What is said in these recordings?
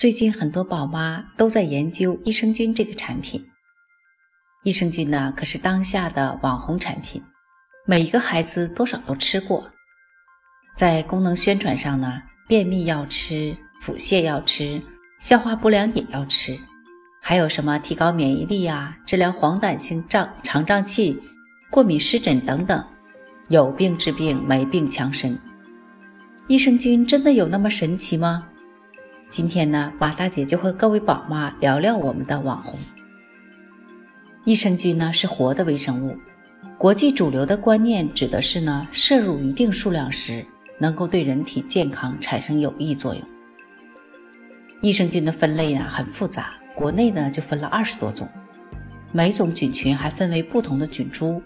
最近很多宝妈都在研究益生菌这个产品。益生菌呢，可是当下的网红产品，每一个孩子多少都吃过。在功能宣传上呢，便秘要吃，腹泻要吃，消化不良也要吃，还有什么提高免疫力啊，治疗黄疸性胀肠胀气、过敏湿疹等等，有病治病，没病强身。益生菌真的有那么神奇吗？今天呢，马大姐就和各位宝妈聊聊我们的网红。益生菌呢是活的微生物，国际主流的观念指的是呢，摄入一定数量时能够对人体健康产生有益作用。益生菌的分类呢很复杂，国内呢就分了二十多种，每种菌群还分为不同的菌株，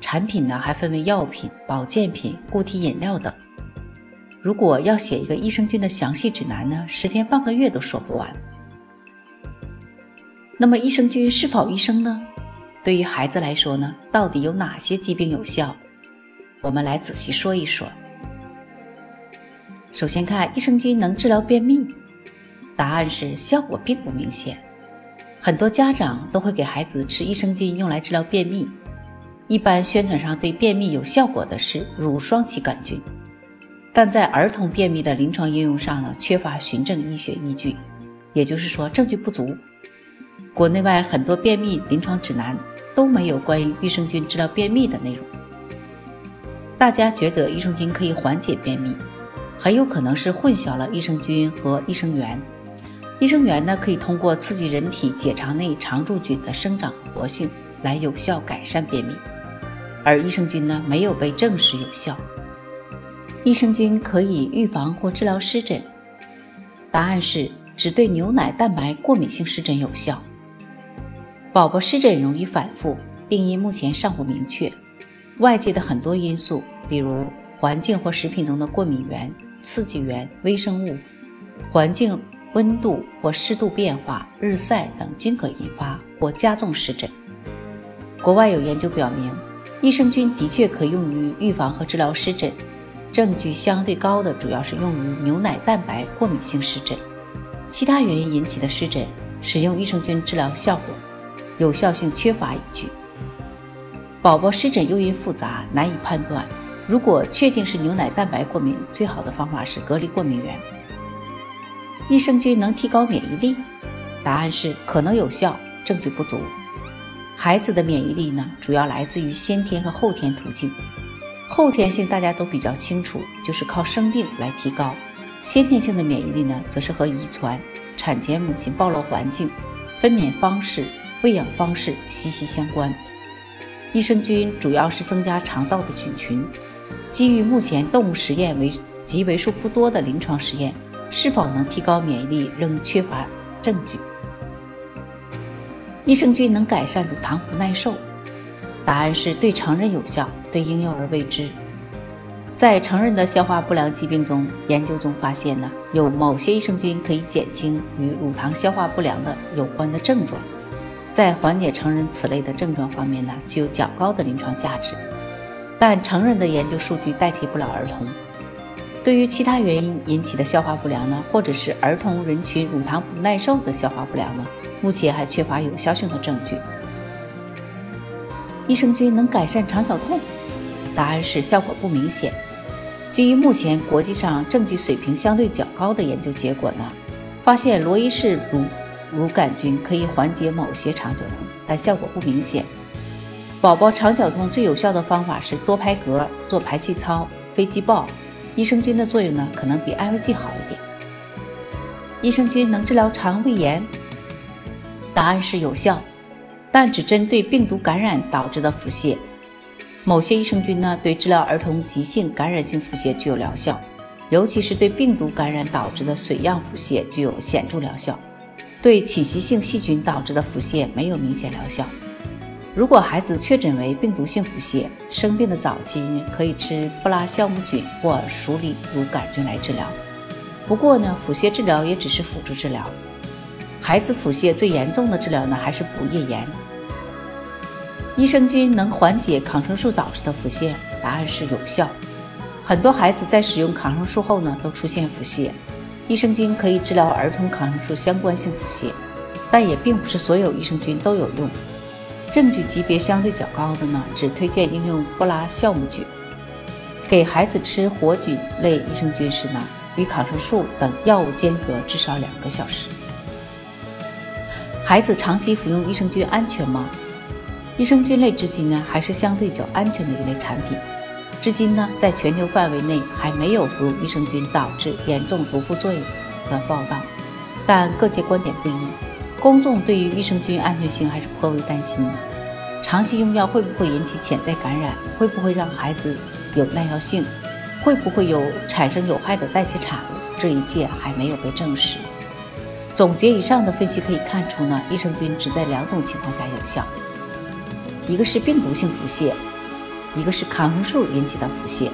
产品呢还分为药品、保健品、固体饮料等。如果要写一个益生菌的详细指南呢，十天半个月都说不完。那么益生菌是否益生呢？对于孩子来说呢，到底有哪些疾病有效？我们来仔细说一说。首先看益生菌能治疗便秘，答案是效果并不明显。很多家长都会给孩子吃益生菌用来治疗便秘，一般宣传上对便秘有效果的是乳双歧杆菌。但在儿童便秘的临床应用上呢，缺乏循证医学依据，也就是说证据不足。国内外很多便秘临床指南都没有关于益生菌治疗便秘的内容。大家觉得益生菌可以缓解便秘，很有可能是混淆了益生菌和益生元。益生元呢，可以通过刺激人体结肠内常驻菌的生长活性来有效改善便秘，而益生菌呢，没有被证实有效。益生菌可以预防或治疗湿疹，答案是只对牛奶蛋白过敏性湿疹有效。宝宝湿疹容易反复，病因目前尚不明确。外界的很多因素，比如环境或食品中的过敏源、刺激源、微生物、环境温度或湿度变化、日晒等，均可引发或加重湿疹。国外有研究表明，益生菌的确可用于预防和治疗湿疹。证据相对高的主要是用于牛奶蛋白过敏性湿疹，其他原因引起的湿疹，使用益生菌治疗效果有效性缺乏依据。宝宝湿疹诱因复杂，难以判断。如果确定是牛奶蛋白过敏，最好的方法是隔离过敏源。益生菌能提高免疫力？答案是可能有效，证据不足。孩子的免疫力呢，主要来自于先天和后天途径。后天性大家都比较清楚，就是靠生病来提高；先天性的免疫力呢，则是和遗传、产前母亲暴露环境、分娩方式、喂养方式息息相关。益生菌主要是增加肠道的菌群，基于目前动物实验为及为数不多的临床实验，是否能提高免疫力仍缺乏证据。益生菌能改善乳糖不耐受。答案是对成人有效，对婴幼儿未知。在成人的消化不良疾病中，研究中发现呢，有某些益生菌可以减轻与乳糖消化不良的有关的症状，在缓解成人此类的症状方面呢，具有较高的临床价值。但成人的研究数据代替不了儿童。对于其他原因引起的消化不良呢，或者是儿童人群乳糖不耐受的消化不良呢，目前还缺乏有效性的证据。益生菌能改善肠绞痛？答案是效果不明显。基于目前国际上证据水平相对较高的研究结果呢，发现罗伊氏乳乳杆菌可以缓解某些肠绞痛，但效果不明显。宝宝肠绞痛最有效的方法是多拍嗝、做排气操、飞机抱。益生菌的作用呢，可能比安慰剂好一点。益生菌能治疗肠胃炎？答案是有效。但只针对病毒感染导致的腹泻，某些益生菌呢对治疗儿童急性感染性腹泻具有疗效，尤其是对病毒感染导致的水样腹泻具有显著疗效。对侵袭性细菌导致的腹泻没有明显疗效。如果孩子确诊为病毒性腹泻，生病的早期可以吃布拉酵母菌或鼠李乳杆菌来治疗。不过呢，腹泻治疗也只是辅助治疗。孩子腹泻最严重的治疗呢，还是补液盐。益生菌能缓解抗生素导致的腹泻？答案是有效。很多孩子在使用抗生素后呢，都出现腹泻。益生菌可以治疗儿童抗生素相关性腹泻，但也并不是所有益生菌都有用。证据级别相对较高的呢，只推荐应用布拉酵母菌。给孩子吃活菌类益生菌时呢，与抗生素等药物间隔至少两个小时。孩子长期服用益生菌安全吗？益生菌类至今呢，还是相对较安全的一类产品。至今呢，在全球范围内还没有服用益生菌导致严重毒副作用的报道，但各界观点不一。公众对于益生菌安全性还是颇为担心的。长期用药会不会引起潜在感染？会不会让孩子有耐药性？会不会有产生有害的代谢产物？这一切还没有被证实。总结以上的分析可以看出呢，益生菌只在两种情况下有效：一个是病毒性腹泻，一个是抗生素引起的腹泻。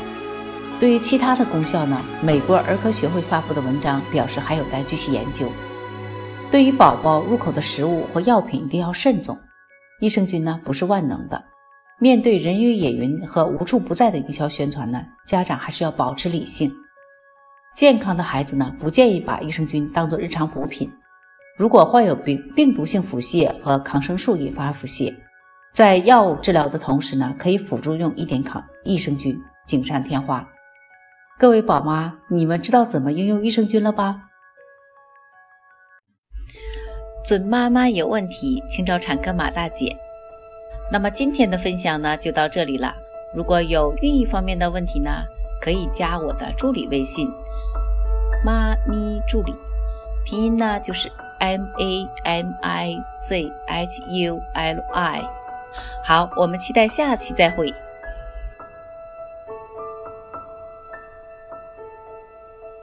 对于其他的功效呢，美国儿科学会发布的文章表示还有待继续研究。对于宝宝入口的食物或药品一定要慎重。益生菌呢不是万能的，面对人云也云和无处不在的营销宣传呢，家长还是要保持理性。健康的孩子呢不建议把益生菌当做日常补品。如果患有病病毒性腹泻和抗生素引发腹泻，在药物治疗的同时呢，可以辅助用一点抗益生菌，锦上添花。各位宝妈，你们知道怎么应用益生菌了吧？准妈妈有问题，请找产科马大姐。那么今天的分享呢，就到这里了。如果有孕育方面的问题呢，可以加我的助理微信“妈咪助理”，拼音呢就是 M A M I Z H U L I。好，我们期待下期再会。